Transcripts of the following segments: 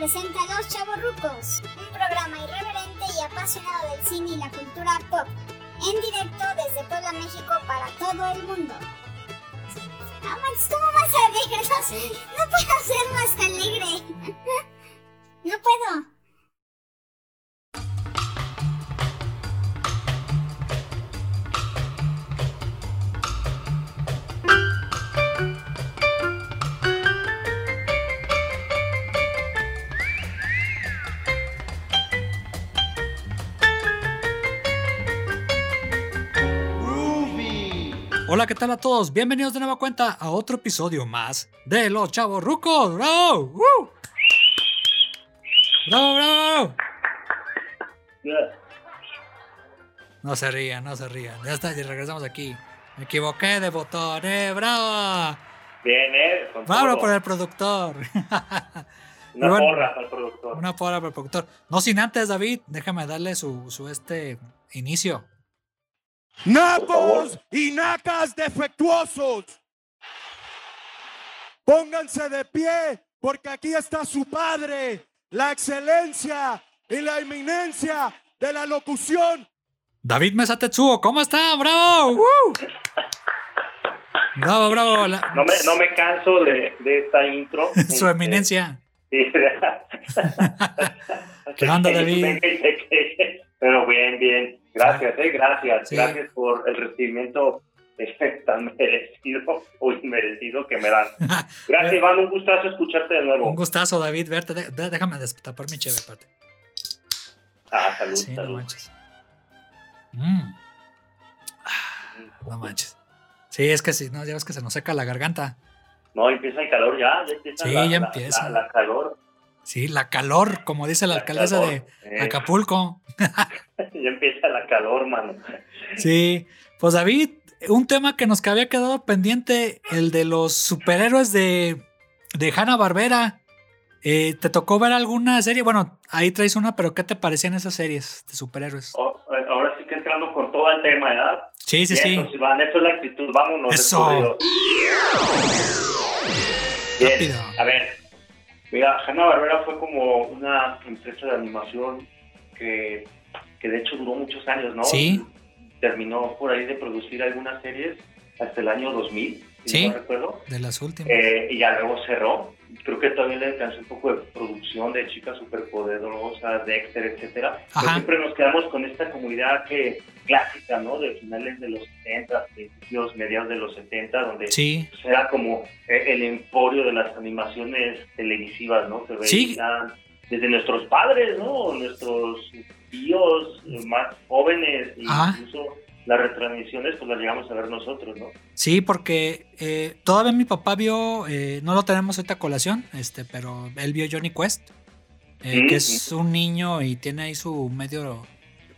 presenta Los Chavorrucos, un programa irreverente y apasionado del cine y la cultura pop, en directo desde Puebla, México para todo el mundo. No manches, ¿cómo vas a alegre? No, no puedo ser más alegre. No puedo. Hola, ¿qué tal a todos? Bienvenidos de nueva cuenta a otro episodio más de Los Chavos Rucos. ¡Bravo! ¡Woo! ¡Bravo, bravo! No se rían, no se rían. Ya está, ya regresamos aquí. Me equivoqué de botón, ¡eh! ¡Bravo! Bien, ¿eh? ¡Bravo por el productor! Una Bueno, porra para el productor. Una porra para el productor. No sin antes, David, déjame darle su, su este inicio. Nacos y nacas defectuosos. Pónganse de pie porque aquí está su padre, la excelencia y la eminencia de la locución. David Mesa Tetsuo, ¿cómo está? ¡Bravo! ¡Woo! Bravo, bravo. La- No me, no me canso de, de esta intro. Su eminencia. Sí. ¿Qué onda, David? Pero bien, bien. Gracias, eh, gracias. Sí. Gracias por el recibimiento tan merecido o inmerecido que me dan. Gracias, Iván. Un gustazo escucharte de nuevo. Un gustazo, David, verte. Déjame destapar mi cheve, espérate. Ah, salud, Sí, no salud. manches. Mm. Ah, No manches. Sí, es que sí, no, ya ves que se nos seca la garganta. No, empieza el calor ya. ya empieza Sí, la, ya la- empieza. La, la calor. Sí, la calor, como dice la La alcaldesa calor, de eh. Acapulco. Ya empieza la calor, mano. Sí, pues David, un tema que nos había quedado pendiente, el de los superhéroes de, de Hanna Barbera. ¿Te tocó ver alguna serie? Bueno, ahí traes una, pero ¿qué te parecían esas series de superhéroes? Oh, eh, ahora sí que entrando con todo el tema, ¿verdad? Sí, sí, Bien, sí. pues, Iván, eso es la actitud. Vámonos. Eso. Bien, Rápido. a ver. Mira, Hanna Barbera fue como una empresa de animación que, que de hecho duró muchos años, ¿no? Sí. Terminó por ahí de producir algunas series hasta el año 2000, si Sí. no recuerdo. De las últimas. Eh, y ya luego cerró. Creo que todavía le alcanzó un poco de producción de chicas superpoderosas, Dexter, etcétera. Pero siempre nos quedamos con esta comunidad que clásica, ¿no? De finales de los 70, principios, mediados de los 70, donde Sí, pues, era como eh, el emporio de las animaciones televisivas, ¿no? Que Sí. veían desde nuestros padres, ¿no? Nuestros tíos más jóvenes, Ajá. incluso las retransmisiones, pues las llegamos a ver nosotros, ¿no? sí, porque eh, todavía mi papá vio, eh, no lo tenemos ahorita a colación, este, pero él vio Johnny Quest, eh, que es un niño y tiene ahí su medio,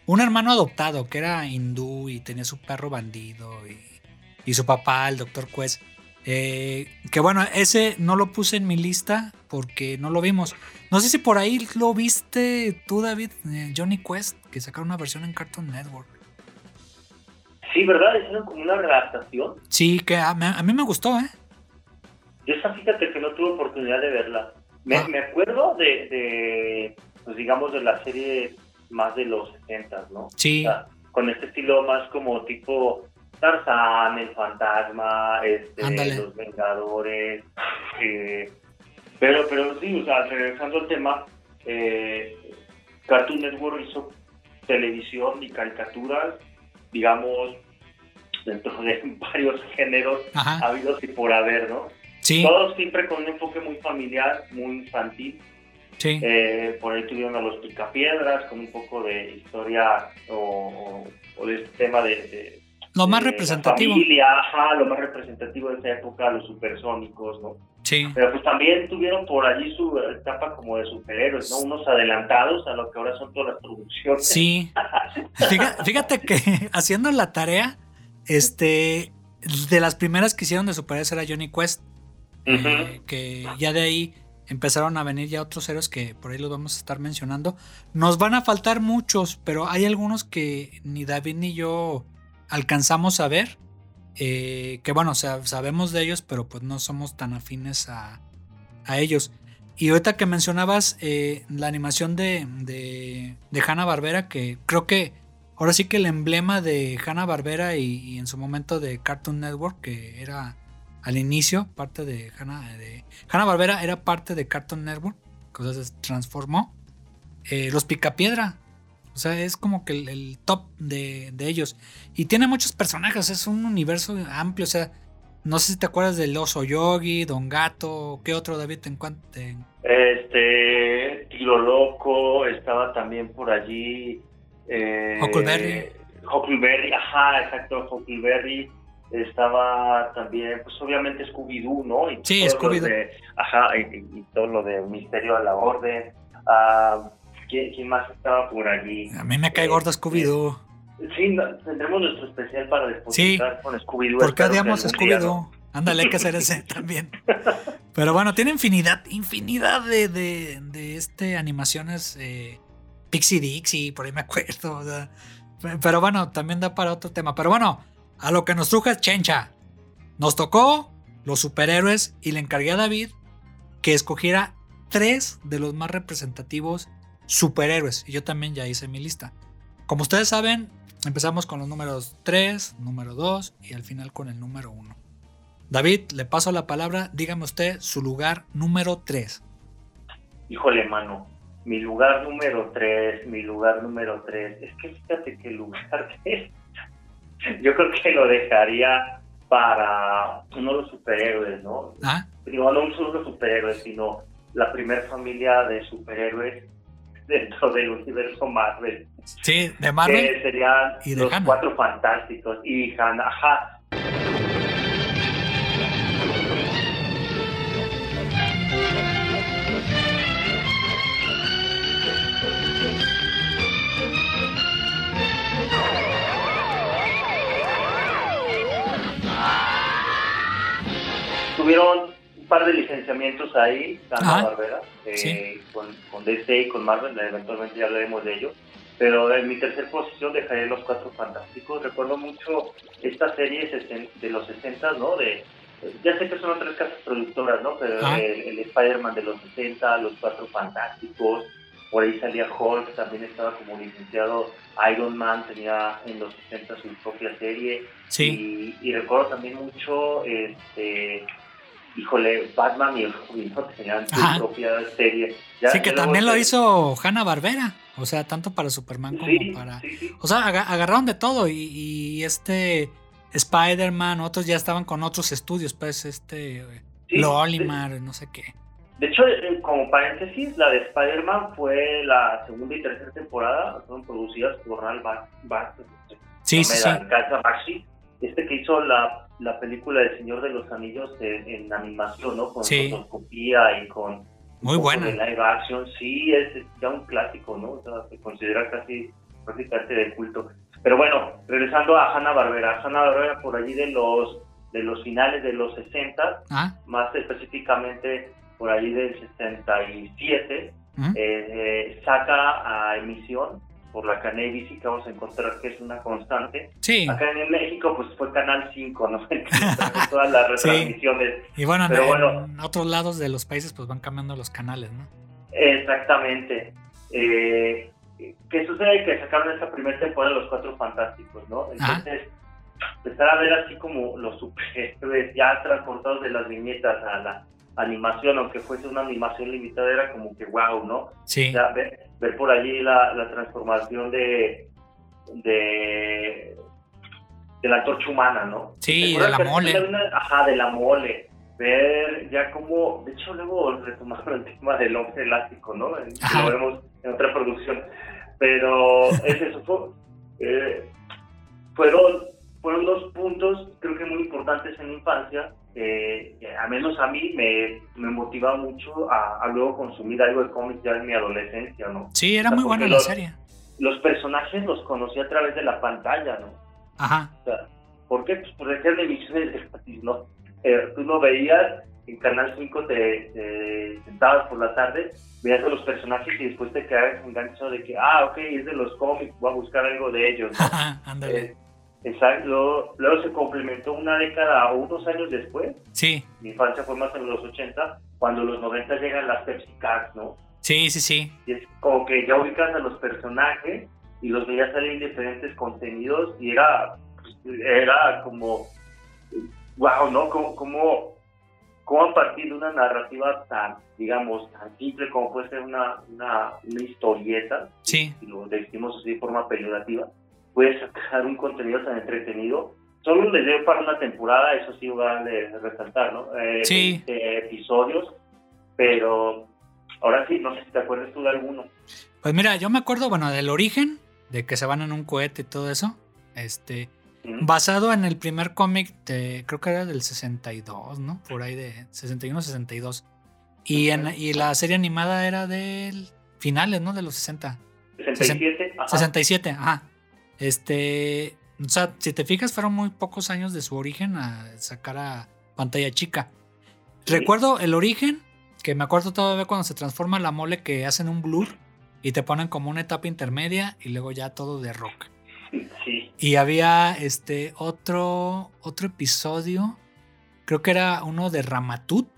un hermano adoptado que era hindú y tenía su perro bandido y, y su papá, el doctor Quest. Eh, que bueno, ese no lo puse en mi lista porque no lo vimos. No sé si por ahí lo viste tú, David, eh, Johnny Quest, que sacaron una versión en Cartoon Network. Sí, ¿verdad? Hicieron como una redactación. Sí, que a, mí me gustó, ¿eh? Yo esa fíjate que no tuve oportunidad de verla. Me, Ah. me acuerdo de, de, pues digamos, de la serie más de los 70, ¿no? Sí. O sea, con este estilo más como tipo Tarzán, el fantasma, este, Ándale. los Vengadores. eh, pero, pero sí, o sea, regresando al tema, eh, Cartoon Network hizo televisión y caricaturas, digamos, dentro de varios géneros Ajá. habidos y por haber, ¿no? Sí, Todos siempre con un enfoque muy familiar, muy infantil. sí. Eh, por ahí tuvieron a los Picapiedras con un poco de historia o, o- o de este tema de, de- Lo más la representativo. familia, ajá, lo más representativo de esa época, los supersónicos, ¿no? Sí. Pero pues también tuvieron por allí su etapa como de superhéroes, ¿no? Unos adelantados a lo que ahora son todas las producciones. Sí. Fíjate, fíjate que haciendo la tarea, este, de las primeras que hicieron de superhéroes era Johnny Quest. Eh, que ya de ahí empezaron a venir ya otros héroes que por ahí los vamos a estar mencionando. Nos van a faltar muchos, pero hay algunos que ni David ni yo alcanzamos a ver. Eh, que bueno, o sea, sabemos de ellos, pero pues no somos tan afines a, a ellos. Y ahorita que mencionabas eh, la animación de, de, de Hanna Barbera, que creo que ahora sí que el emblema de Hanna Barbera y, en su momento de Cartoon Network, que era al inicio parte de Hanna, de Hanna Barbera, era parte de Cartoon Network, que se transformó. Eh, los Picapiedra, o sea, es como que el, top de, de, ellos. Y tiene muchos personajes, es un universo amplio, o sea, no sé si te acuerdas del oso yogi, Don Gato, ¿qué otro David te encuentras? Este, Tiro Loco, estaba también por allí. Eh, Huckleberry. Huckleberry, ajá, exacto, Huckleberry. Estaba también, pues obviamente Scooby-Doo, ¿no? Y sí, Scooby-Doo. Ajá, y, todo lo de Misterio a la Orden. Ah, ¿quién, más estaba por allí? A mí me cae gordo este, Scooby-Doo. Sí, tendremos nuestro especial para después sí, con Scooby-Doo. ¿Por qué odiamos Scooby-Doo? Ándale, hay que hacer ese también. Pero bueno, tiene infinidad, infinidad de, de, de este, animaciones. Eh, Pixie Dixie, por ahí me acuerdo. pero bueno, también da para otro tema. Pero bueno, a lo que nos truje es Chencha. Nos tocó los superhéroes y le encargué a David que escogiera tres de los más representativos superhéroes. Y yo también ya hice mi lista. Como ustedes saben, Empezamos con los números 3, número 2 y al final con el número 1. David, le paso la palabra. Dígame usted su lugar número 3. Híjole, mano. Mi lugar número 3, mi lugar número 3. Es que fíjate que el lugar 3, yo creo que lo dejaría para uno de los superhéroes, ¿no? ¿Ah? Digo, no solo los superhéroes, sino la primera familia de superhéroes dentro del universo Marvel. Sí, de Marvel. Que serían y los cuatro fantásticos y Hannah. Ajá. Tuvieron par de licenciamientos ahí, Santa Barbera, eh, con, con, DC y con Marvel, eventualmente ya hablaremos de ello. Pero en mi tercera posición dejaré Los Cuatro Fantásticos. Recuerdo mucho esta serie de los 60, ¿no? De, ya sé que son tres casas productoras, ¿no? Pero el, Spider-Man de los 60, Los Cuatro Fantásticos, por ahí salía Hulk, también estaba como licenciado Iron Man, tenía en los 60 su propia serie. Sí. Y, y recuerdo también mucho este híjole, Batman y el ¿no? tenían su propia serie. sí, que también lo hizo Hanna Barbera. O sea, tanto para Superman como para. o sea, agarraron de todo. Y, este Spider-Man, otros ya estaban con otros estudios, pues, este. Lolimar, no sé qué. De hecho, eh, como paréntesis, la de Spider-Man fue la segunda y tercera temporada, fueron producidas por Ronald Bart. sí, sí, sí. Este que hizo la la película del Señor de los Anillos en, animación, ¿no? Con fotoscopía y con muy buena live action, sí es ya un clásico, ¿no? O sea, se considera casi prácticamente de culto. Pero bueno, regresando a Hanna Barbera, Hanna Barbera por allí de los de los finales de los 60, ah. más específicamente por allí del 67, ¿Mm? eh, saca a emisión por la Canal que vamos a encontrar que es una constante. Sí. Acá en México pues fue Canal 5, ¿no? todas las retransmisiones. Y bueno, en, otros lados de los países pues van cambiando los canales, ¿no? Exactamente. Eh, ¿Qué sucede? Que sacaron esa primera temporada de Los Cuatro Fantásticos, ¿no? Entonces, empezar a ver así como los superhéroes ya transportados de las viñetas a la animación, aunque fuese una animación limitada, era como que wow, ¿no? Sí. ver, por allí la, la transformación de, de, de la antorcha humana, ¿no? Sí, de la mole. ajá, de la mole. Ver ya como, de hecho luego retomaron el tema del hombre elástico, ¿no? Lo vemos en otra producción. Pero es eso, fue, eh, fueron, fueron dos puntos creo que muy importantes en la infancia eh, a menos a mí me, me motiva mucho a, luego consumir algo de cómics ya en mi adolescencia, ¿no? Sí, era muy buena la serie. Los personajes los conocí a través de la pantalla, ¿no? Ajá. O sea, ¿por qué? Pues porque eran emisiones gratis, ¿no? Eh, tú lo veías en Canal 5, te, sentabas por la tarde, veías a los personajes y después te quedabas enganchado de que, ah, ok, es de los cómics, voy a buscar algo de ellos, ¿no? ándale. Eh, Exacto. Luego, luego se complementó una década o unos años después. Sí, Mi infancia fue más en los 80, cuando los 90 llegan las Pepsi Cards, ¿no? sí, sí, sí. Y es como que ya ubicas a los personajes y los veías salir en diferentes contenidos y era, era como, wow, ¿no? Como, como, como a partir de una narrativa tan, digamos, tan simple como puede ser una, una, una historieta, Sí. si lo decimos así de forma peyorativa, puedes sacar un contenido tan entretenido. Solo les dio para una temporada, eso sí vale resaltar, ¿no? Eh, Sí. 20 episodios, pero ahora sí, no sé si te acuerdas tú de alguno. Pues mira, yo me acuerdo, bueno, del origen, de que se van en un cohete y todo eso. Este, basado en el primer cómic de, creo que era del 62, ¿no? Por ahí de 61, 62. Y, en, y la serie animada era del finales, ¿no? De los 60. 67, ajá. 67, ajá. Este, o sea, si te fijas, fueron muy pocos años de su origen a sacar a pantalla chica. Sí. Recuerdo el origen, que me acuerdo todavía cuando se transforma la mole que hacen un blur y te ponen como una etapa intermedia y luego ya todo de rock. Sí, Y había este otro otro episodio, creo que era uno de Ramatut,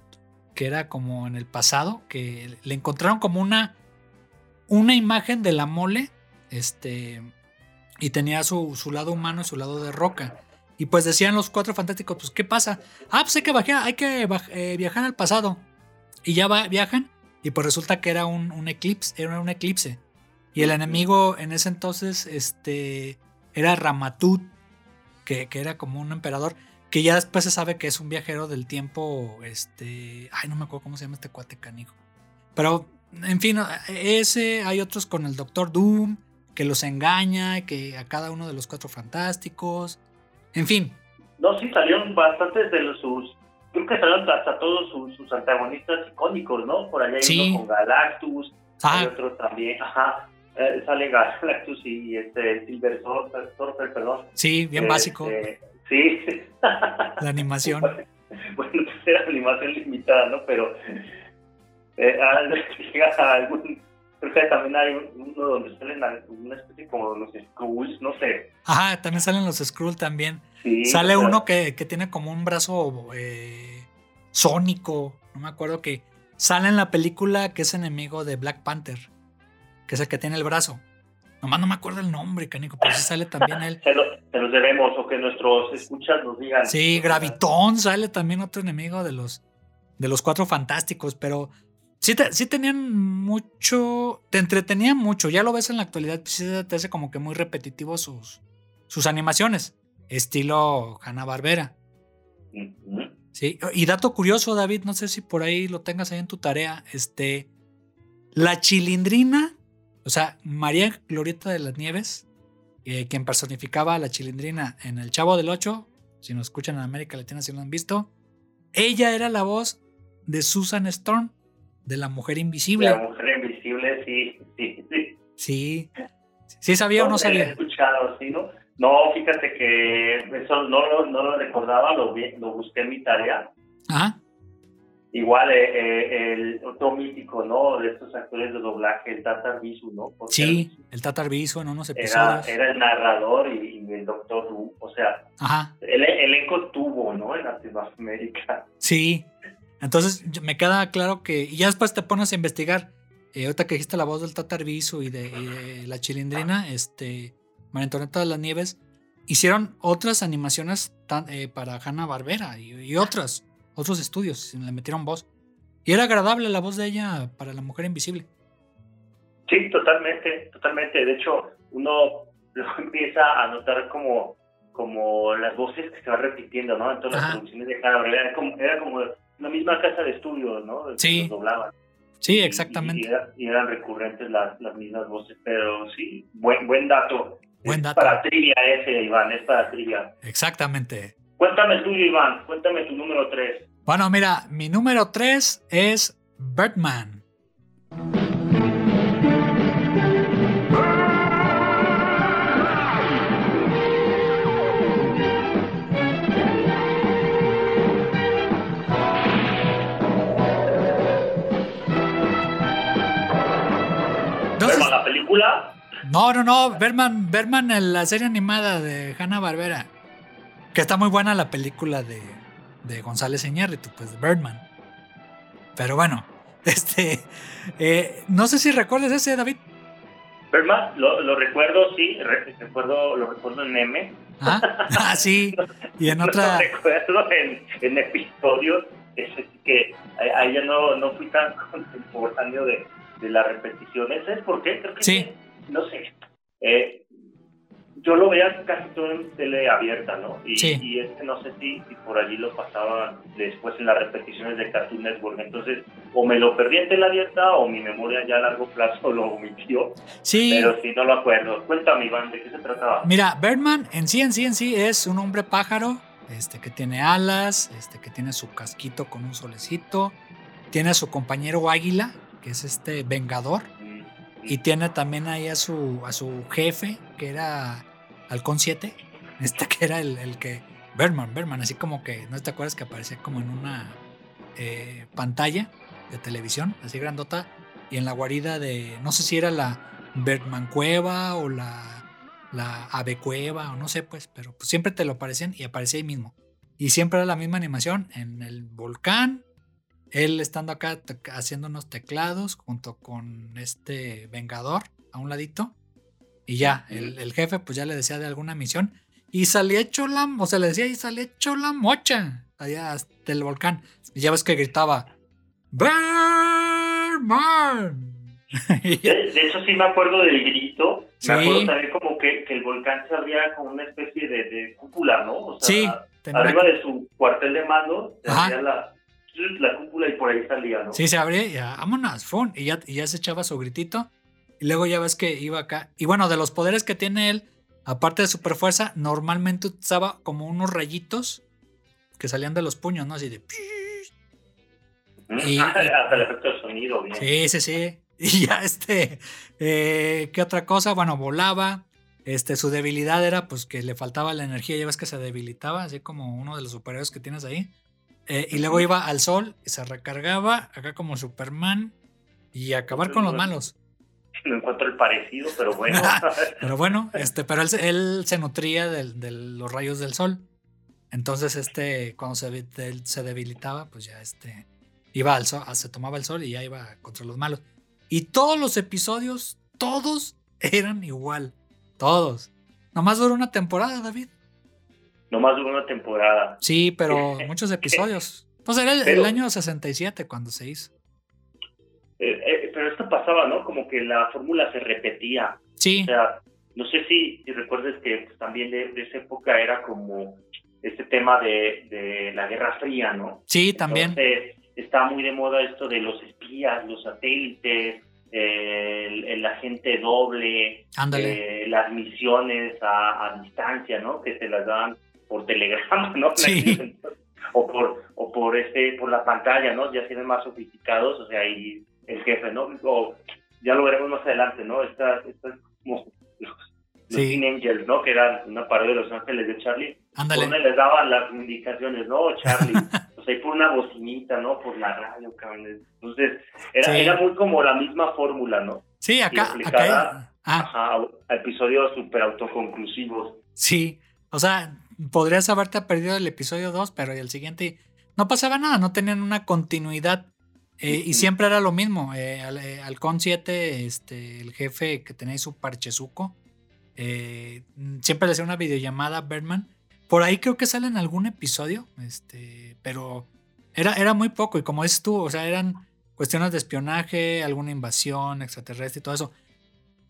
que era como en el pasado, que le encontraron como una una imagen de la mole, este y tenía su, su lado humano y su lado de roca. Y pues decían los cuatro fantásticos, pues ¿qué pasa? Ah, pues hay que, bajar, hay que eh, viajar al pasado. Y ya va- viajan y pues resulta que era un, un eclipse, era un eclipse. Y el enemigo en ese entonces, este, era Ramatut, que, que era como un emperador, que ya después se sabe que es un viajero del tiempo, este, ay, no me acuerdo cómo se llama este cuate canijo. Pero, en fin, ese, hay otros con el Doctor Doom, que los engaña, que a cada uno de los cuatro fantásticos, en fin, no, sí salieron bastantes de los, sus, creo que salieron hasta todos sus, sus antagonistas icónicos, ¿no? Por allá hay Sí. uno con Galactus, hay ah, otro también, ajá, eh, sale Galactus y este Silver Surfer, Surfer, perdón. sí, bien Este, básico, Sí, la animación. bueno, pues era animación limitada, ¿no? Pero eh, llega a algún, creo que también hay uno donde salen una especie como los Skrulls, no sé. Ajá, también salen los Skrull también. Sí, Sale o sea, uno que, que tiene como un brazo eh, sónico, no me acuerdo que sale en la película que es enemigo de Black Panther, que es el que tiene el brazo. Nomás no me acuerdo el nombre, canico, pero sí sale también él. Se, lo- se los debemos o que nuestros escuchas nos digan. Sí, Gravitón sale también otro enemigo de los de los cuatro fantásticos, pero sí, te- sí tenían mucho, te entretenían mucho, ya lo ves en la actualidad, pues sí te hace como que muy repetitivo sus, sus animaciones, estilo Hanna-Barbera. Ujú. Sí, y dato curioso, David, no sé si por ahí lo tengas ahí en tu tarea, este, la chilindrina, o sea, María Glorieta de las Nieves, eh, quien personificaba a la chilindrina en El Chavo del Ocho, si nos escuchan en América Latina, si lo han visto, ella era la voz de Susan Storm, de la Mujer Invisible. La mujer invisible, sí, sí, sí. Sí, sí sabía o no He sabía. escuchado, sí, ¿no? No, fíjate que eso no, lo- no lo recordaba, lo, vi- lo busqué en mi tarea. Ajá, Igual eh, eh, el otro mítico, ¿no? De estos actores de doblaje, el Tata Bisu, ¿no? Porque sí, el Tatar Biso en unos Era, episodios. era el narrador y, y el doctor Who. O sea, Ajá, el elenco tuvo, ¿no? En Latinoamérica. Sí. Entonces me queda claro que. Y ya después te pones a investigar. eh, ahorita que dijiste la voz del Tatar Bisu y de, y de la chilindrina, este. María Antonieta de las Nieves. Hicieron otras animaciones tan- eh, para Hanna Barbera y, y otras, otros estudios. y Le metieron voz. Y era agradable la voz de ella para la mujer invisible. Sí, totalmente, totalmente. De hecho, uno luego empieza a notar como, como las voces que se van repitiendo, ¿no? En todas las producciones de Hanna Barbera. Era como, era como la misma casa de estudio, ¿no? Sí. doblaban. Sí, exactamente. Y, era- y eran recurrentes las, las mismas voces, pero sí, buen, buen dato. Buen Es dato. Para trivia ese, Iván, es para trivia. Exactamente. Cuéntame el tuyo, Iván, cuéntame tu número 3. Bueno, mira, mi número 3 es Birdman. Película, No, no, no. Berman, Berman en la serie animada de Hanna Barbera. Que está muy buena la película de, de González Iñárritu, pues de Birdman. Pero bueno, este. eh, no sé si recuerdas ese, David. Birdman, lo, lo recuerdo, sí, re- recuerdo, lo recuerdo en M. Ah, ah, sí. Y en Lo otra. recuerdo en, en episodios. Es que ahí- ahí ya no, no fui tan contemporáneo de, de las repeticiones. ¿Sabes por qué? Creo que Sí. no sé. Eh, yo lo veía casi todo en tele abierta, ¿no? Y, Sí. y este no sé si, si por allí lo pasaba después en las repeticiones de Cartoon Network. Entonces, o me lo perdí en tele abierta o mi memoria ya a largo plazo lo omitió. Sí. Pero sí, no lo acuerdo. Cuéntame, Iván, ¿de qué se trataba? Mira, Birdman en sí, en sí, en sí es un hombre pájaro, este, que tiene alas, este, que tiene su casquito con un solecito, tiene a su compañero águila, que es este vengador, y tiene también ahí a su, a su jefe, que era Halcón 7, este que era el, el que, Birdman, Birdman, así como que, ¿no te acuerdas que aparecía como en una eh, pantalla de televisión, así grandota, y en la guarida de, no sé si era la Birdman Cueva o la la ave cueva o no sé pues, pero pues siempre te lo aparecían y aparecía ahí mismo. Y siempre era la misma animación en el volcán, él estando acá haciendo unos teclados junto con este Vengador a un ladito. Y ya, el, el jefe pues ya le decía de alguna misión. Y salía hecho la, o sea, le decía y salía hecho la mocha allá del volcán. Y ya ves que gritaba, ya- De, de hecho, sí me acuerdo del grito. Sí. Me acuerdo también como que, que el volcán se abría como una especie de, de cúpula, ¿no? O sea, Sí, arriba de su cuartel de mando se la, la cúpula y por ahí salía, ¿no? Sí, se abría y ya, vámonos, fun. Y ya, y ya se echaba su gritito. Y luego ya ves que iba acá. Y bueno, de los poderes que tiene él, aparte de super fuerza, normalmente usaba como unos rayitos que salían de los puños, ¿no? Así de. ¿Mm? y- Hasta el efecto de sonido, bien. Sí, sí, sí. Y ya este. eh, ¿Qué otra cosa? Bueno, volaba. Este, su debilidad era pues que le faltaba la energía. Ya ves que se debilitaba, así como uno de los superhéroes que tienes ahí. Eh, y luego iba al sol y se recargaba, acá como Superman. Y acabar con los malos. No encuentro el parecido, pero bueno. Pero bueno, este, pero él, se- él se nutría del- de, los rayos del sol. Entonces, este, cuando se, él se debilitaba, pues ya este, iba al sol, se tomaba el sol y ya iba contra los malos. Y todos los episodios, todos eran igual. Todos. Nomás duró una temporada, David. Nomás duró una temporada. Sí, pero muchos episodios. Pues era el, el Pero- año 67 cuando se hizo. Eh, eh, pero esto pasaba, ¿no? Como que la fórmula se repetía. Sí, O sea, no sé si, si recuerdes que pues, también de, de esa época era como este tema de, de la Guerra Fría, ¿no? sí, también. Entonces, está muy de moda esto de los espías, los satélites, el, el agente doble, eh, las misiones a, a distancia, ¿no? Que se las daban por telegrama, ¿no? Sí. O por, o por este, por la pantalla, ¿no? Ya tienen más sofisticados, o sea, y el jefe, ¿no? O ya lo veremos más adelante, ¿no? Estas, estas como los, los Sí. Teen Angels, ¿no? Que eran una parodia de Los Ángeles de Charlie. Ándale. donde les daban las indicaciones, ¿no? Charlie. o sea, y por una bocinita, ¿no? Por la radio, cabrón. Entonces, era, Sí. era muy como la misma fórmula, ¿no? Sí, acá. acá ah, Ajá, episodios súper autoconclusivos. Sí, o sea, podrías haberte perdido el episodio 2, pero el siguiente no pasaba nada, no tenían una continuidad. eh, y siempre era lo mismo. Eh, al, eh, Halcón 7, este, el jefe que tenía su parchezuco, eh, siempre le hacía una videollamada a Birdman. Por ahí creo que sale en algún episodio, este, pero era, era muy poco. Y como dices tú, o sea, eran cuestiones de espionaje, alguna invasión extraterrestre y todo eso.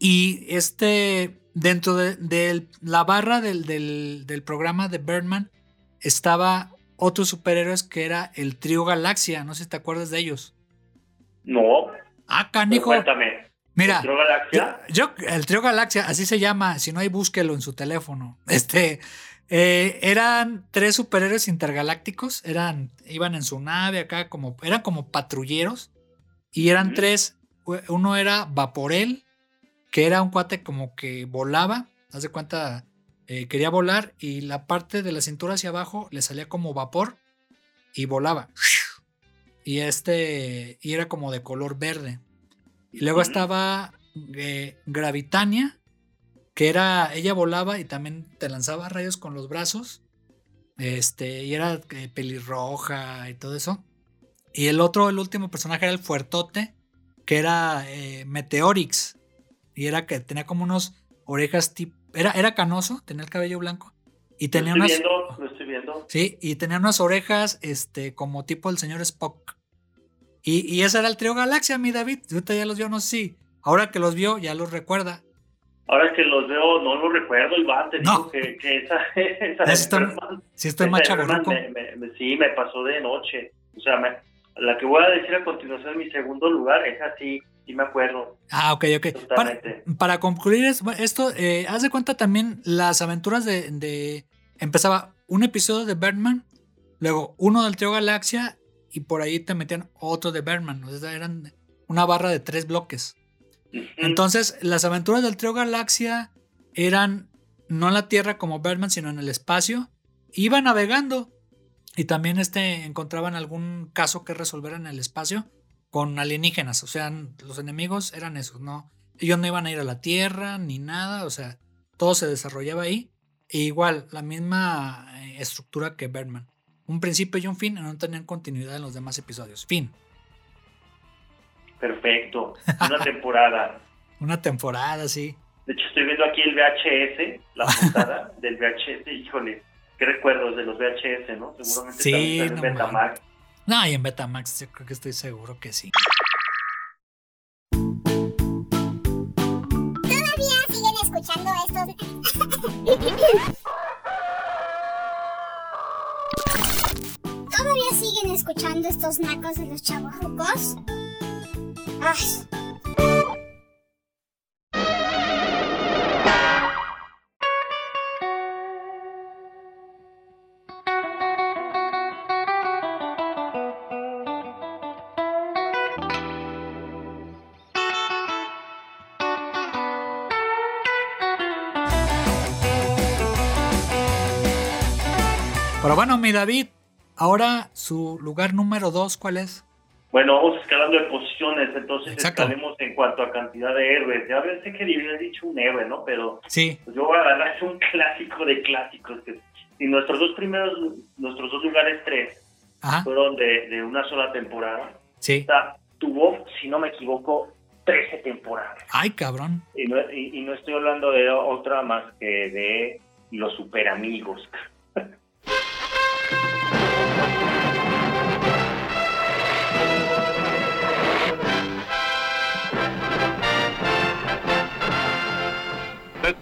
Y este, dentro de, de la barra del, del, del programa de Birdman, estaba otros superhéroes que era el Trío Galaxia. No sé si te acuerdas de ellos. No, Ah, canijo. cuéntame. Mira, ¿Trio yo, Galaxia? yo- el Trío Galaxia, así se llama. Si no hay, búsquelo en su teléfono. Este, eh, eran tres superhéroes intergalácticos. Eran, iban en su nave acá, como, eran como patrulleros. Y eran tres. Uno era Vaporel, que era un cuate como que volaba. Haz de cuenta, eh, quería volar y la parte de la cintura hacia abajo le salía como vapor y volaba. Y este, y era como de color verde. Y luego estaba eh, Gravitania, que era, ella volaba y también te lanzaba rayos con los brazos, este, y era eh, pelirroja y todo eso. Y el otro, el último personaje era el fuertote, que era eh, Meteorix, y era que tenía como unos orejas tipo, era, era canoso, tenía el cabello blanco. Y tenía lo unas. estoy viendo, lo estoy viendo. Sí, y tenía unas orejas, este, como tipo el señor Spock. Y, y ese era el trío Galaxia, mi David. Ahorita ya los vio, no sé si. Ahora que los vio, ya los recuerda. Ahora que los veo, no lo recuerdo, Iván, te No. digo que, que esa, esa Sí, estoy- Bergman- Sí, estoy chaborruco. me- me- me- Sí, me pasó de noche. O sea, me- la que voy a decir a continuación en mi segundo lugar, esa sí, sí me acuerdo Ah, ok, ok. Para, para concluir es- esto, eh, haz de cuenta también las aventuras de, de- Empezaba un episodio de Birdman, luego uno del trío Galaxia, y por ahí te metían otro de Birdman. O sea, eran una barra de tres bloques. Entonces, las aventuras del trío Galaxia eran no en la Tierra como Birdman, sino en el espacio. Iba navegando y también este, encontraban algún caso que resolver en el espacio con alienígenas. O sea, los enemigos eran esos, ¿no? Ellos no iban a ir a la Tierra ni nada, o sea, todo se desarrollaba ahí. E igual, la misma eh, estructura que Birdman. Un principio y un fin, y no tenían continuidad en los demás episodios. Fin. Perfecto. Una temporada. Una temporada, sí. De hecho, estoy viendo aquí el VHS, la portada del VHS. Híjole, qué recuerdos de los VHS, ¿no? Seguramente Sí, también no Betamax. No, y en Betamax yo creo que estoy seguro que sí. Todavía siguen escuchando estos. ¿Todavía siguen escuchando estos nacos de los chavorrucos? Ay. Pero bueno, mi David, ahora su lugar número dos, ¿cuál es? Bueno, vamos escalando de posiciones, entonces Exacto. escalemos en cuanto a cantidad de héroes. Ya pensé que había dicho un héroe, ¿no? Pero Sí, pues yo voy a agarrar un clásico de clásicos. Que, y nuestros dos primeros, nuestros dos lugares tres, ajá, fueron de, de una sola temporada. sí. Esta tuvo, si no me equivoco, 13 temporadas. Ay, cabrón. Y no, y, y no estoy hablando de otra más que de los super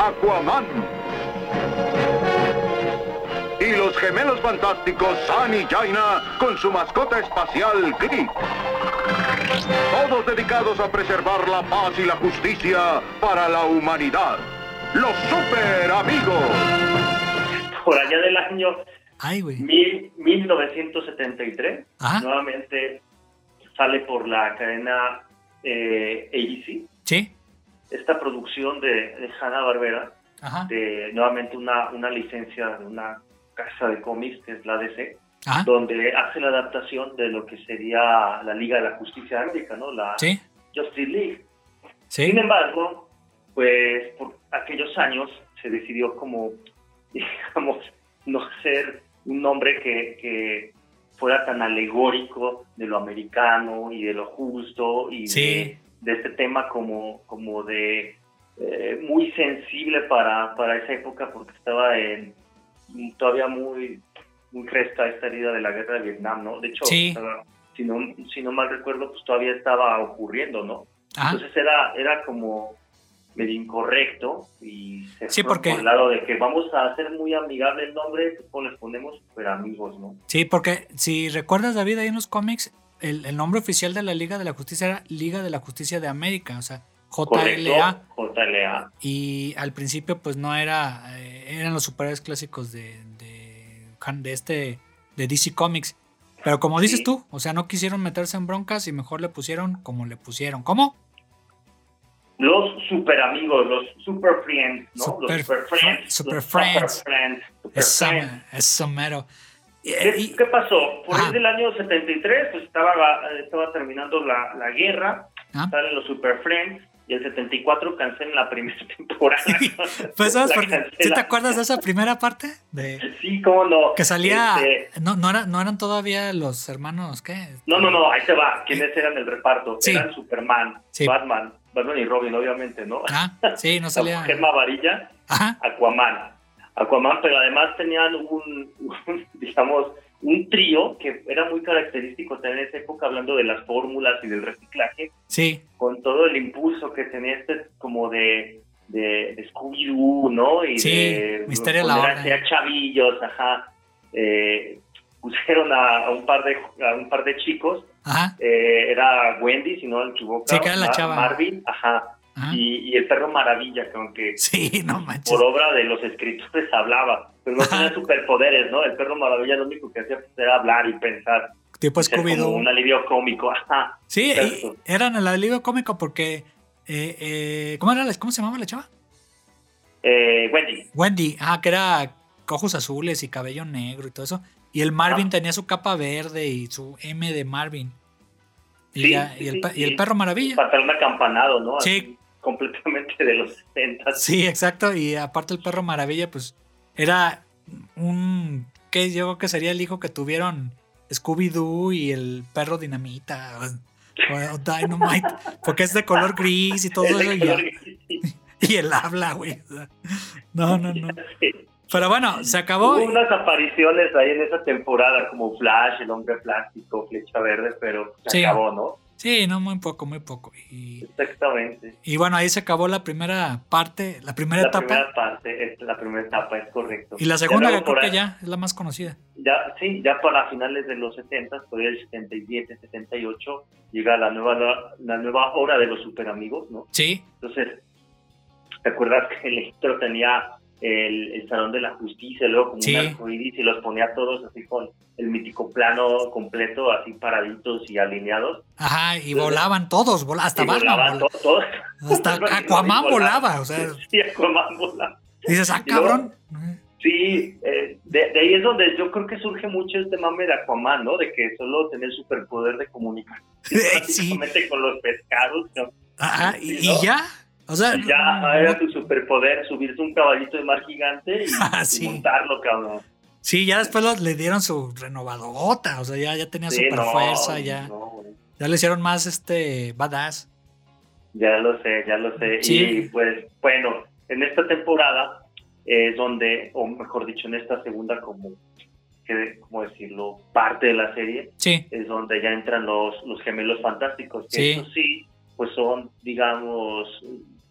Aquaman. Y los gemelos fantásticos San y Jaina con su mascota espacial Grit. Todos dedicados a preservar la paz y la justicia para la humanidad. Los super amigos. Por allá del año Ay, güey. mil- 1973, Ajá. nuevamente sale por la cadena eh, ABC, Sí, esta producción de, de Hanna-Barbera, ajá, de nuevamente una, una licencia de una casa de cómics, que es la DC, ajá, donde hace la adaptación de lo que sería la Liga de la Justicia de América, ¿no? La sí, Justice League. sí, Sin embargo, pues por aquellos años se decidió como, digamos, no ser un nombre que, que fuera tan alegórico de lo americano y de lo justo y Sí. de, de este tema como, como de eh, muy sensible para, para esa época porque estaba en todavía muy muy fresca esta herida de la guerra de Vietnam, ¿no? De hecho, Sí. estaba- si no, si no mal recuerdo, pues todavía estaba ocurriendo, ¿no? ajá. Entonces era, era como medio incorrecto y se Sí, porque- por el lado de que vamos a hacer muy amigable el nombre, pues les ponemos super amigos, ¿no? Sí, porque si recuerdas, David, en los cómics, el, el nombre oficial de la Liga de la Justicia era Liga de la Justicia de América. O sea, JLA. Correcto, JLA. Y al principio, pues no era. eh, eran los superhéroes clásicos de, de, de este. de DC Comics. Pero como dices Sí. tú, o sea, no quisieron meterse en broncas y mejor le pusieron como le pusieron. ¿Cómo? Los super amigos, los super friends, ¿no? Super los super friends. super los friends. Super friends. super Eso, friends. eso mero. Y- ¿Qué, qué pasó? Por Ajá. ahí del año 73, pues estaba, estaba terminando la, la guerra, ah, salen los Super Friends, y el 74 cancelan la primera temporada. Pues, ¿sabes? ¿Sí te acuerdas de esa primera parte? De, Sí, cómo no. que salía. Este, No, no, era- no eran todavía los hermanos, ¿qué? no, no, no, ahí se va. ¿Quiénes eran el reparto? Sí. Eran Superman, Sí. Batman, Batman y Robin, obviamente, ¿no? Ah, sí, no salía. Gemma Varilla, Ajá. Aquaman. Aquaman, pero además tenían un, un, digamos, un trío que era muy característico en esa época, hablando de las fórmulas y del reciclaje, Sí, con todo el impulso que tenía este como de, de, de Scooby-Doo, ¿no? Y Sí, de Misterio la poner Orden. así a chavillos, ajá. Eh, pusieron a, a un par de a un par de chicos, ajá. eh, era Wendy, si no me equivoco, Sí, que era la Ma- chava. Marvin, ajá, y, y el perro Maravilla, que aunque Sí, no manches. por obra de los escritores hablaba, pero no tenía superpoderes, ¿no? El perro Maravilla lo único que hacía pues, era hablar y pensar, Tipo Scooby-Doo. un alivio cómico, ajá. Sí, y eran el alivio cómico porque. eh, eh, ¿cómo, era, la- ¿Cómo se llamaba la chava? Eh, Wendy, Wendy, ah, que era ojos azules y cabello negro y todo eso. Y el Marvin Ah. tenía su capa verde y su M de Marvin. Y, Sí, ya- sí, y, el, sí, y el perro maravilla. acampanado, ¿no? Sí. Completamente de los 60. Sí, exacto. Y aparte el perro maravilla, pues era un... que yo creo que sería el hijo que tuvieron Scooby-Doo y el perro dinamita o, o Dynamite. Porque es de color gris y todo Es eso. Y, y el habla, güey. No, no, no. Pero bueno, se acabó. Hubo unas apariciones ahí en esa temporada como Flash, el hombre plástico, Flecha Verde, pero se Sí. acabó, ¿no? Sí, no, muy poco, muy poco. Y, Exactamente. y bueno, ahí se acabó la primera parte, la primera La etapa. primera parte, es, la primera etapa es correcto. Y la segunda, que creo que ya es la más conocida. Ya, sí, ya para finales de los 70, por ahí el 77, 78, llega la nueva, la nueva hora de los superamigos, ¿no? Sí, Entonces, ¿te acuerdas que el tenía el, el Salón de la Justicia, luego como Sí. un arcoíris y los ponía todos así con el mítico plano completo, así paraditos y alineados? ajá, y volaban todos, vola- hasta Batman. volaban vola- to- todos. Hasta Aquaman volaba, o sea, Sí, Aquaman volaba. dices, ah, cabrón. Sí, eh, de, de ahí es donde yo creo que surge mucho este mame de Aquaman, ¿no? De que solo tener superpoder de comunicar Sí, básicamente con los pescados, ¿no? Ajá, y, ya. O sea, ya era tu superpoder subirse un caballito de mar gigante y, Ah, y montarlo, cabrón. sí, ya después lo- le dieron su renovadota, o sea, ya, ya tenía Sí, super no, fuerza, ya, no, ya le hicieron más este badass. Ya lo sé, ya lo sé. Sí. Y pues, bueno, en esta temporada es donde, o mejor dicho, en esta segunda como, ¿cómo decirlo? Parte de la serie, Sí, es donde ya entran los, los gemelos fantásticos, que Sí. estos sí, pues son, digamos,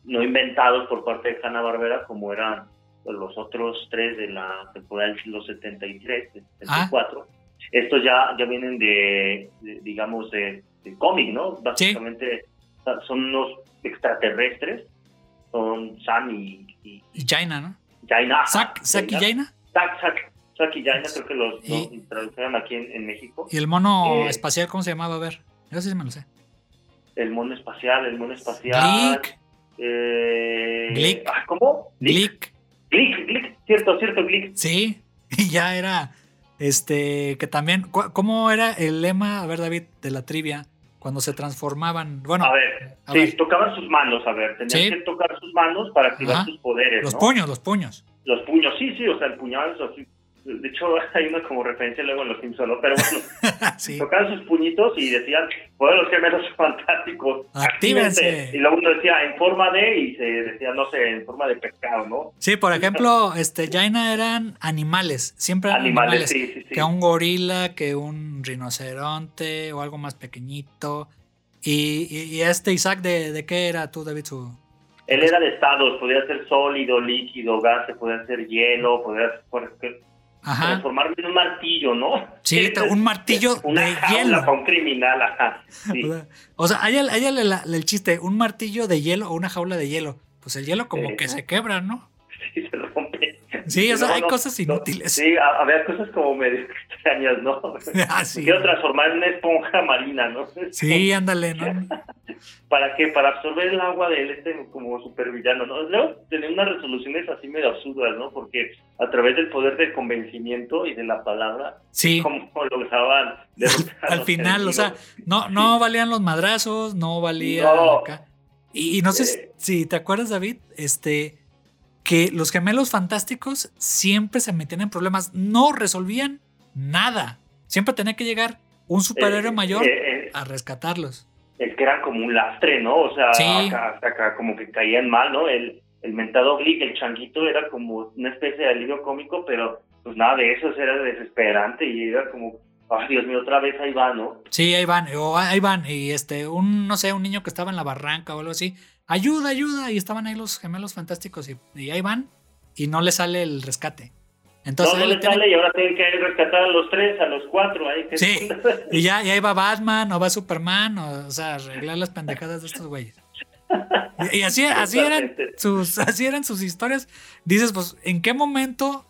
no inventados por parte de Hanna Barbera como eran los otros tres de la temporada de los 73, de Ah. 74. Estos ya, ya vienen de, de, digamos, de, de cómic, ¿no? Básicamente son unos extraterrestres, son Sam y, y y Jaina, ¿no? Jaina. Zack, y Jaina. Zack, Zack, Zack y Jaina creo que los, Y- los tradujeron aquí en, en México. Y el mono Eh. espacial, ¿cómo se llamaba? A ver, yo sí me lo sé. El mono espacial, el mono espacial. Glick, Eh, Glick. ah, ¿Cómo? Glick, Glick, Glick, cierto, cierto, Glick. sí, y ya era, este, que también, ¿cómo era el lema, a ver David, de la trivia, cuando se transformaban? Bueno, A ver, a sí, ver. tocaban sus manos, a ver, tenían Sí. que tocar sus manos para activar Ajá. sus poderes, los ¿no? puños, los puños. Los puños, sí, sí, o sea, el puñal, eso sí. De hecho, hay una como referencia luego en los Simpsons, ¿no? Pero bueno, sí, tocaban sus puñitos y decían, poder los gemelos fantásticos, Actívense. Y luego uno decía, en forma de, y se decía, no sé, en forma de pescado, ¿no? sí, por ejemplo, este, Jaina eran animales, siempre eran Animales, animales. sí, sí, sí. Que un gorila, que un rinoceronte o algo más pequeñito. Y, y, y este Isaac, ¿de, ¿de qué era tú, David? Su... Él era de estados, podía ser sólido, líquido, gas, podía ser hielo, podía ser, Ajá. transformarme en un martillo, ¿no? Sí, un martillo Una de hielo. para un criminal, ajá. Sí. O sea, O sea, hay el, hay el- el- el chiste, un martillo de hielo o una jaula de hielo. Pues el hielo como Sí. que se quebra, ¿no? Sí, se rompe. Sí, o sea, No, hay no, cosas inútiles. Sí, a- había cosas como medio extrañas, ¿no? Ah, sí. quiero transformar en una esponja marina, ¿no? Sí, ándale, ¿no? ¿Para qué? Para absorber el agua del este como supervillano, ¿no? Luego tenía unas resoluciones así medio absurdas, ¿no? Porque a través del poder del convencimiento y de la palabra, Sí. como lograban Al los final, o sea, no, no valían los madrazos, no valía No. acá. Y, y no sé Eh. si te acuerdas, David, este que los gemelos fantásticos siempre se metían en problemas, no resolvían nada. Siempre tenía que llegar un superhéroe Eh, mayor eh, eh, a rescatarlos. es que eran como un lastre, ¿no? O sea, Sí. acá como que caían mal, ¿no? El, el mentado Glick, el changuito, era como una especie de alivio cómico, pero pues nada de eso, era desesperante y era como, ay Dios mío, otra vez ahí va, ¿no? Sí, ahí van, o ahí van, y este, un, no sé, un niño que estaba en la barranca o algo así, ayuda, ayuda, y estaban ahí los gemelos fantásticos, y, y ahí van, y no le sale el rescate. Entonces, no, no le sale y ahora tienen que rescatar a los tres, a los cuatro ahí. que- Sí, y ya, y ahí va Batman, o va Superman, o, o sea, arreglar las pendejadas de estos güeyes. Y, y así, así eran sus, así eran sus historias. Dices, pues, ¿en qué momento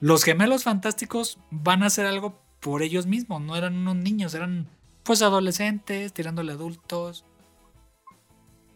los gemelos fantásticos van a hacer algo por ellos mismos? No eran unos niños, eran pues adolescentes, tirándole adultos.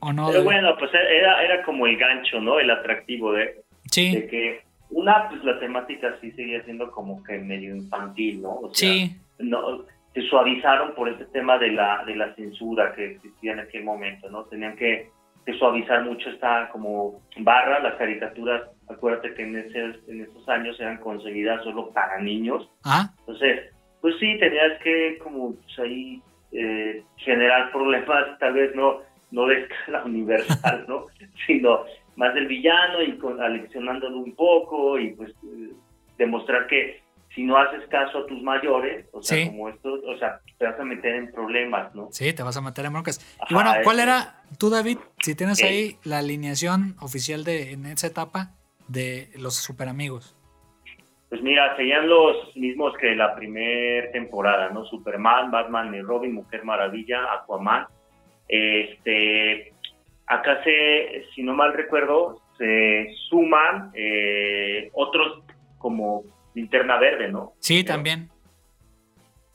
¿O no? Pero bueno, pues era, era como el gancho, ¿no? El atractivo de, que una, pues la temática sí seguía siendo como que medio infantil, ¿no? O sea, sí, no, se suavizaron por ese tema de la, de la censura que existía en aquel momento, ¿no? Tenían que, que suavizar mucho esta como barra, las caricaturas, acuérdate que en, ese, en esos años eran concebidas solo para niños, ah, entonces, pues sí, tenías que como pues, ahí eh, generar problemas, tal vez no, no de escala universal, ¿no? Sino más del villano y con, aleccionándolo un poco y pues eh, demostrar que si no haces caso a tus mayores, o sea, Sí. como esto, o sea, te vas a meter en problemas, ¿no? sí, te vas a meter en broncas. Y bueno, ¿cuál era, tú David, si tienes Sí. ahí la alineación oficial de en esa etapa de los superamigos? Pues mira, serían los mismos que la primera temporada, ¿no? Superman, Batman y Robin, Mujer Maravilla, Aquaman. Este, acá se, si no mal recuerdo, se suman eh, otros como Linterna Verde, ¿no? Sí, también.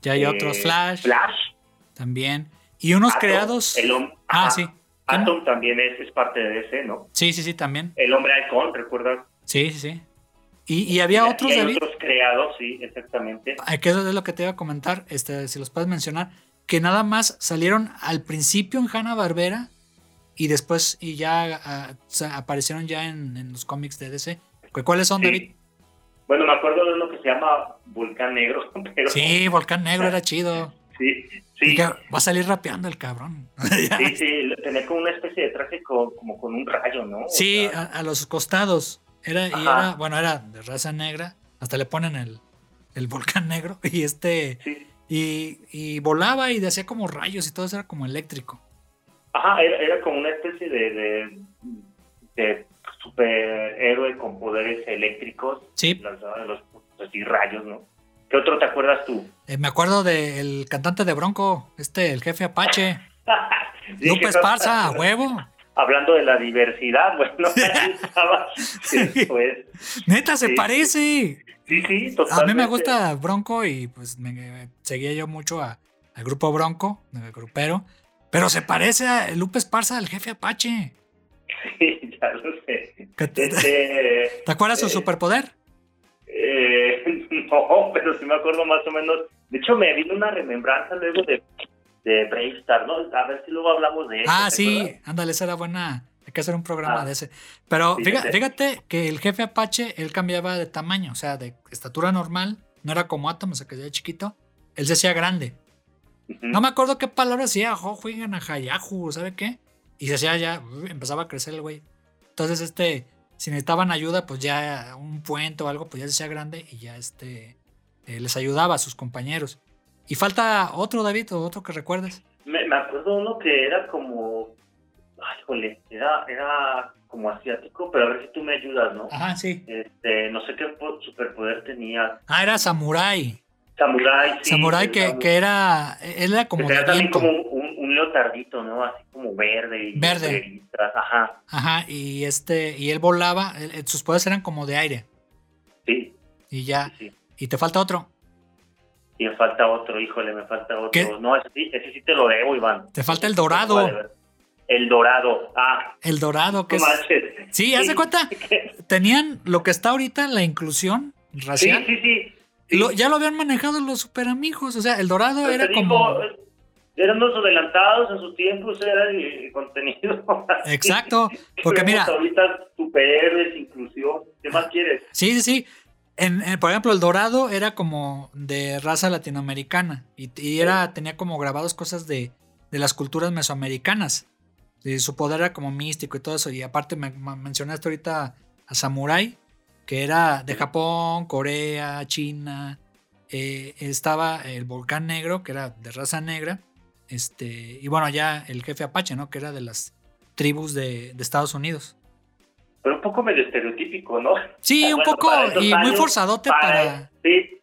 Ya hay eh, otros Flash, Flash. también. Y unos Atom, creados. el ah, sí. Atom también es, es parte de ese, ¿no? Sí, sí, sí, también. El hombre halcón, ¿recuerdas? Sí, sí, sí. Y, y había Y- otros, y hay David. otros creados, sí, exactamente. Ah, Que eso es lo que te iba a comentar, este, si los puedes mencionar, que nada más salieron al principio en Hanna Barbera y después y ya ah, aparecieron ya en, en los cómics de DC. ¿Cu- ¿Cuáles son, Sí. David? Bueno, me acuerdo de uno que se llama Volcán Negro, pero Sí, Volcán Negro era chido. sí, sí, va a salir rapeando el cabrón. sí, sí, tenía como una especie de traje con, como con un rayo, ¿no? O Sí, sea, a, a los costados. Era, y era, bueno, era de raza negra. Hasta le ponen el, el volcán negro. Y este. sí. Y, y volaba y hacía como rayos y todo eso era como eléctrico. Ajá, era, era como una especie de, de, de superhéroe con poderes eléctricos, Sí. lanzaba los así rayos, ¿no? ¿Qué otro te acuerdas tú? Eh, me acuerdo del cantante de Bronco, este, el jefe Apache. Sí, Lupe Esparza, a huevo. Hablando de la diversidad, bueno, estaba después. Neta, se Sí. parece. Sí, sí, A mí totalmente. me gusta Bronco y pues me, seguía yo mucho a- al grupo Bronco, el grupero. Pero se parece a Lupe Esparza, al jefe Apache. Sí, ya lo sé. ¿Qué te- Este, ¿Te acuerdas su eh, superpoder? Eh, no, pero sí me acuerdo más o menos. De hecho, me vino una remembranza luego de, de Brave Star, ¿no? A ver si luego hablamos de eso. Ah, ¿te sí, acuerdas? ándale, esa era buena. Hay que hacer un programa Ah. de ese. Pero fíjate, que el jefe Apache, él cambiaba de tamaño, o sea, de estatura normal, no era como Atom, o sea, que era chiquito. Él se hacía grande. No me acuerdo qué palabra hacía, juegan a Hayahu, ¿sabe qué? Y se hacía ya, empezaba a crecer el güey. Entonces, este, si necesitaban ayuda, pues ya un puente o algo, pues ya se hacía grande y ya este, eh, les ayudaba a sus compañeros. Y falta otro, David, o otro que recuerdes. Me, me acuerdo uno que era como ay, jole, era, era como asiático, pero a ver si tú me ayudas, ¿no? Ajá, sí. Este, no sé qué po- superpoder tenía. Ah, era Samurai. Samurai, sí. Samurai que, samu- que era, él era como tenía también como un, un leotardito, ¿no? Así como verde y Verde. Ajá, Ajá, y este, y él volaba, él- sus poderes eran como de aire. sí, Y ya, sí. y te falta otro. Y me falta otro, híjole, me falta otro. ¿Qué? No, ese sí, ese sí te lo debo, Iván. Te falta el sí dorado. El dorado. Ah, El dorado, que no es. Sí, haz de cuenta. Tenían lo que está ahorita, la inclusión Sí, racial. sí, sí. Lo- ya lo habían manejado los super amigos. O sea, el dorado Pero era como. digo, eran unos adelantados en sus tiempos, era el, el contenido. Exacto. Porque mira, Ahorita superhéroes, inclusión. ¿Qué más quieres? sí, sí, sí. En, en- por ejemplo, el dorado era como de raza latinoamericana. Y, y era, tenía como grabados cosas de, de las culturas mesoamericanas. Y su poder era como místico y todo eso. Y aparte me, me mencionaste ahorita a Samurai, que era de Japón, Corea, China. Eh, estaba el volcán negro, que era de raza negra. Este, y bueno, ya el jefe Apache, ¿no? Que era de las tribus de, de Estados Unidos. Pero un poco medio estereotípico, ¿no? Sí, un Bueno, poco, para y muy forzadote para... Sí,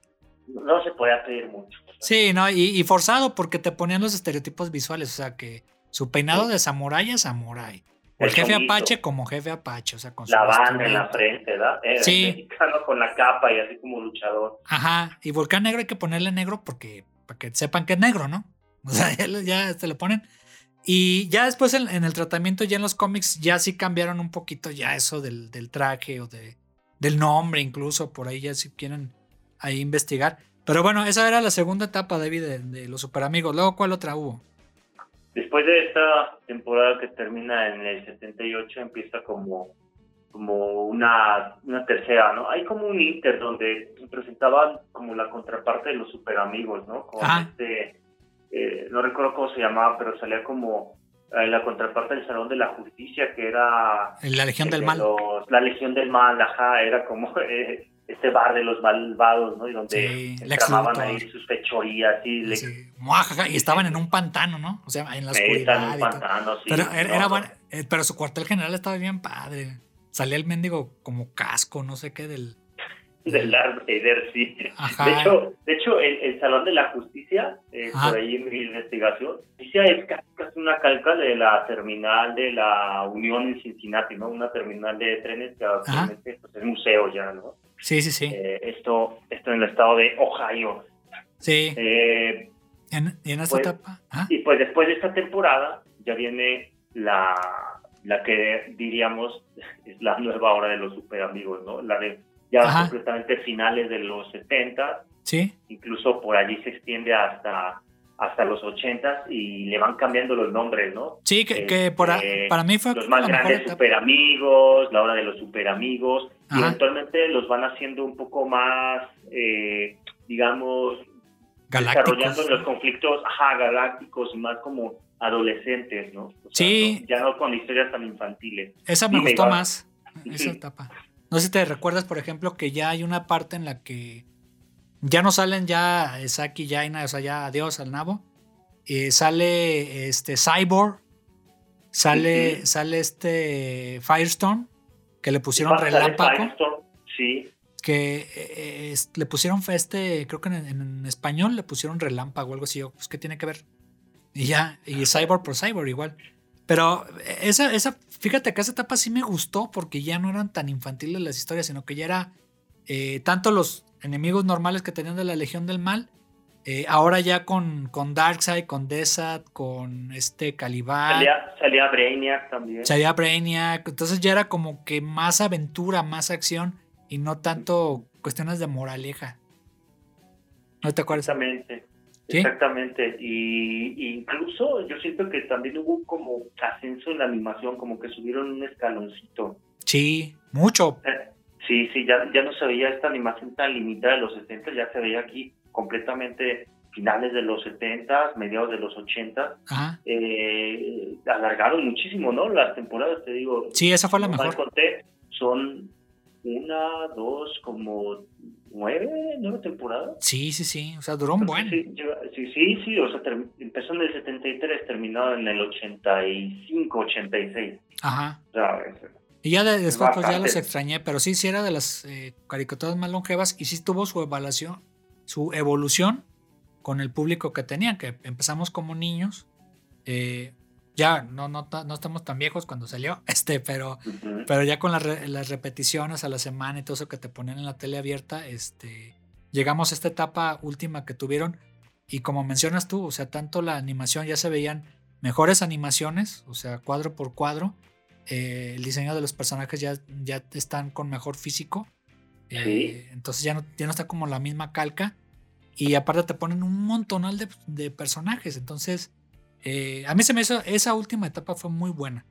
no se podía pedir mucho. Sí, no, y, y forzado porque te ponían los estereotipos visuales, o sea que su peinado de samurái es samurái. El, El jefe. Apache como jefe Apache, o sea, con su La banda en la frente, ¿verdad? Eh, Sí. mexicano con la capa y así como luchador. Ajá, y Volcán Negro hay que ponerle negro porque para que sepan que es negro, ¿no? O sea, ya, ya se le ponen. Y ya después en, en el tratamiento, ya en los cómics, ya sí cambiaron un poquito ya eso del, del traje o de, del nombre, incluso por ahí ya si quieren ahí investigar. Pero bueno, esa era la segunda etapa, David, de, de los super amigos. Luego, ¿cuál otra hubo? Después de esta temporada que termina en el 78, empieza como, como una, una tercera, ¿no? Hay como un inter donde presentaban como la contraparte de los super amigos, ¿no? Con Ajá. este, eh, no recuerdo cómo se llamaba, pero salía como eh, la contraparte del Salón de la Justicia, que era... La Legión del de Mal. los- la Legión del Mal, ajá, era como eh, este bar de los malvados, ¿no? Y donde Sí, tramaban ahí sus fechorías y le Sí, muajaja, y estaban en un pantano, ¿no? O sea, en la oscuridad. un y todo. pantano, sí, Pero era, no, era no. bueno, eh, pero su cuartel general estaba bien padre. Salía el mendigo como casco, no sé qué, del. del Darth Vader, sí. Ajá. De hecho, de hecho el, el Salón de la Justicia, eh, por ahí en mi investigación, Justicia es casi, casi una calca de la terminal de la Unión en Cincinnati, ¿no? Una terminal de trenes que actualmente pues, es museo ya, ¿no? Sí, sí, sí. Eh, esto, esto en el estado de Ohio. sí. Eh, En, y en esta pues- etapa. ¿ah? y pues después de esta temporada ya viene la, la que diríamos es la nueva hora de los super amigos, ¿no? La de ya Ajá. completamente finales de los 70, Sí. incluso por allí se extiende hasta, hasta los 80 y le van cambiando los nombres, ¿no? Sí, que, que por Este, para mí fue Los más grandes super amigos, la hora de los super amigos, y Ajá. eventualmente los van haciendo un poco más, eh, digamos, desarrollando Galácticos. los conflictos ajá, galácticos y más como adolescentes, ¿no? O sea, Sí. no- ya no con historias tan infantiles. Esa me Dime, gustó más. Esa etapa. No sé si te recuerdas, por ejemplo, que ya hay una parte en la que ya no salen ya Saki y Jaina, o sea, ya adiós al nabo. Eh, sale este Cyborg, sale, sale este Firestone, que le pusieron relámpago, Sí, que eh, es- le pusieron este, creo que en, en español le pusieron relámpago, algo así, yo, pues qué tiene que ver. Y ya, y Cyborg por Cyborg igual. Pero esa, esa, fíjate que esa etapa sí me gustó porque ya no eran tan infantiles las historias, sino que ya era eh, tanto los enemigos normales que tenían de la Legión del Mal, eh, ahora ya con, con Darkseid, con Desat, con este Caliban, salía, salía Brainiac también. salía Brainiac, entonces ya era como que más aventura, más acción y no tanto cuestiones de moraleja. ¿No te acuerdas? Exactamente. ¿Sí? Exactamente. Y, y incluso yo siento que también hubo como ascenso en la animación, como que subieron un escaloncito. Sí, mucho. Eh, Sí, sí, ya, ya no se veía esta animación tan limitada de los 70, ya se veía aquí completamente finales de los 70, mediados de los 80. Ajá. Eh, alargaron muchísimo, ¿no? Las temporadas, te digo. Sí, esa fue la mejor. conté, son una, dos, como nueve, nueve temporadas. Sí, sí, sí, o sea, duró un buen. Sí, sí, sí, sí, o sea, empezó en el 73, terminó en el 85, 86. Ajá. O sea, y ya después pues ya los extrañé, pero sí, sí era de las eh, caricaturas más longevas y sí tuvo su evaluación, su evolución con el público que tenían, que empezamos como niños. Eh, ya no, no, no estamos tan viejos cuando salió, este, pero, pero ya con las, repeticiones a la semana y todo eso que te ponen en la tele abierta, este, llegamos a esta etapa última que tuvieron. Y como mencionas tú, o sea, tanto la animación ya se veían mejores animaciones, o sea, cuadro por cuadro. Eh, el diseño de los personajes ya, ya están con mejor físico. Eh, entonces ya no, ya no está como la misma calca. Y aparte te ponen un montonal de, de personajes. Entonces, eh, a mí se me hizo, esa última etapa fue muy buena.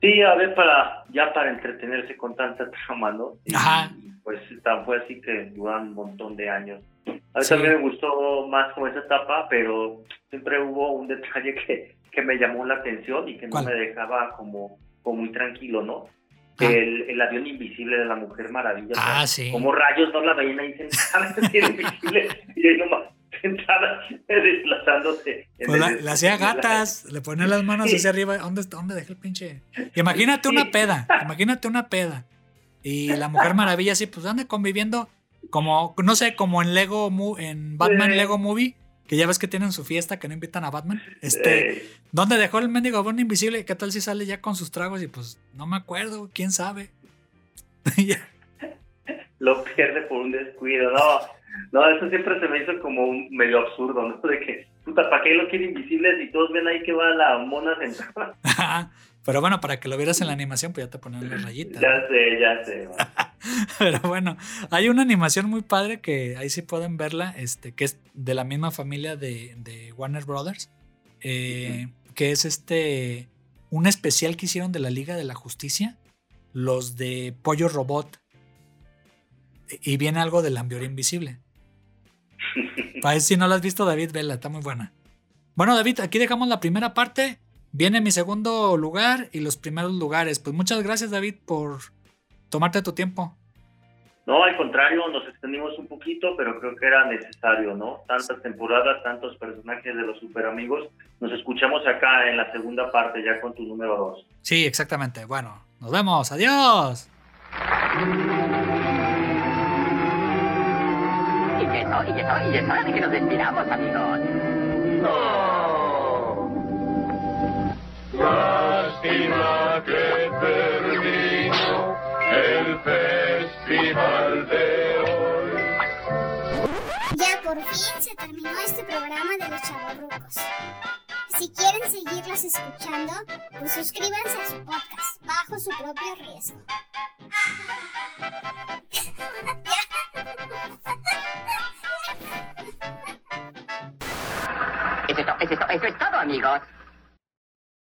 Sí, a ver, para, ya para entretenerse con tanta trama, ¿no? Ajá. pues fue así que duran un montón de años. A mí también me gustó más como esa etapa, pero siempre hubo un detalle que, que me llamó la atención y que no me dejaba como, como muy tranquilo, ¿no? Que ah. el, avión invisible de la Mujer Maravilla. Ah, sí. Como rayos no la veían ahí sentada, invisible, y ahí nomás sentada desplazándose. Pues le hacía gatas, le ponía las manos hacia arriba. ¿Dónde, ¿Dónde dejé el pinche? Imagínate una peda, imagínate una peda. Y la Mujer Maravilla así, pues anda conviviendo como, no sé, como en Lego, en Batman Lego Movie, que ya ves que tienen su fiesta, que no invitan a Batman. Este, ¿dónde dejó el mendigo avión invisible? ¿Qué tal si sale ya con sus tragos? Y pues, no me acuerdo, quién sabe. Lo pierde por un descuido, no. No, eso siempre se me hizo como un medio absurdo, ¿no? De que, puta, ¿para qué lo quiere invisible si todos ven ahí que va la mona sentada? Pero bueno, para que lo vieras en la animación, pues ya te ponen las rayitas. Ya sé, ya sé. Pero bueno, hay una animación muy padre que ahí sí pueden verla, este, que es de la misma familia de, Warner Brothers, eh, que es este, un especial que hicieron de la Liga de la Justicia, los de Pollo Robot. Y viene algo del Ambior Invisible. Para si no la has visto, David, vela, está muy buena. Bueno, David, aquí dejamos la primera parte. Viene mi segundo lugar y los primeros lugares. Pues muchas gracias, David, por tomarte tu tiempo. No, al contrario, nos extendimos un poquito, pero creo que era necesario, ¿no? Tantas temporadas, tantos personajes de los super amigos. Nos escuchamos acá en la segunda parte, ya con tu número dos. Sí, exactamente. Bueno, nos vemos. Adiós. y es, y es hora de que nos despidamos, amigos. No. Lástima Ya por fin se terminó este programa de los chavorrucos. Si quieren seguirlos escuchando, pues suscríbanse a su podcast bajo su propio riesgo. Eso es, todo, eso es todo, amigos.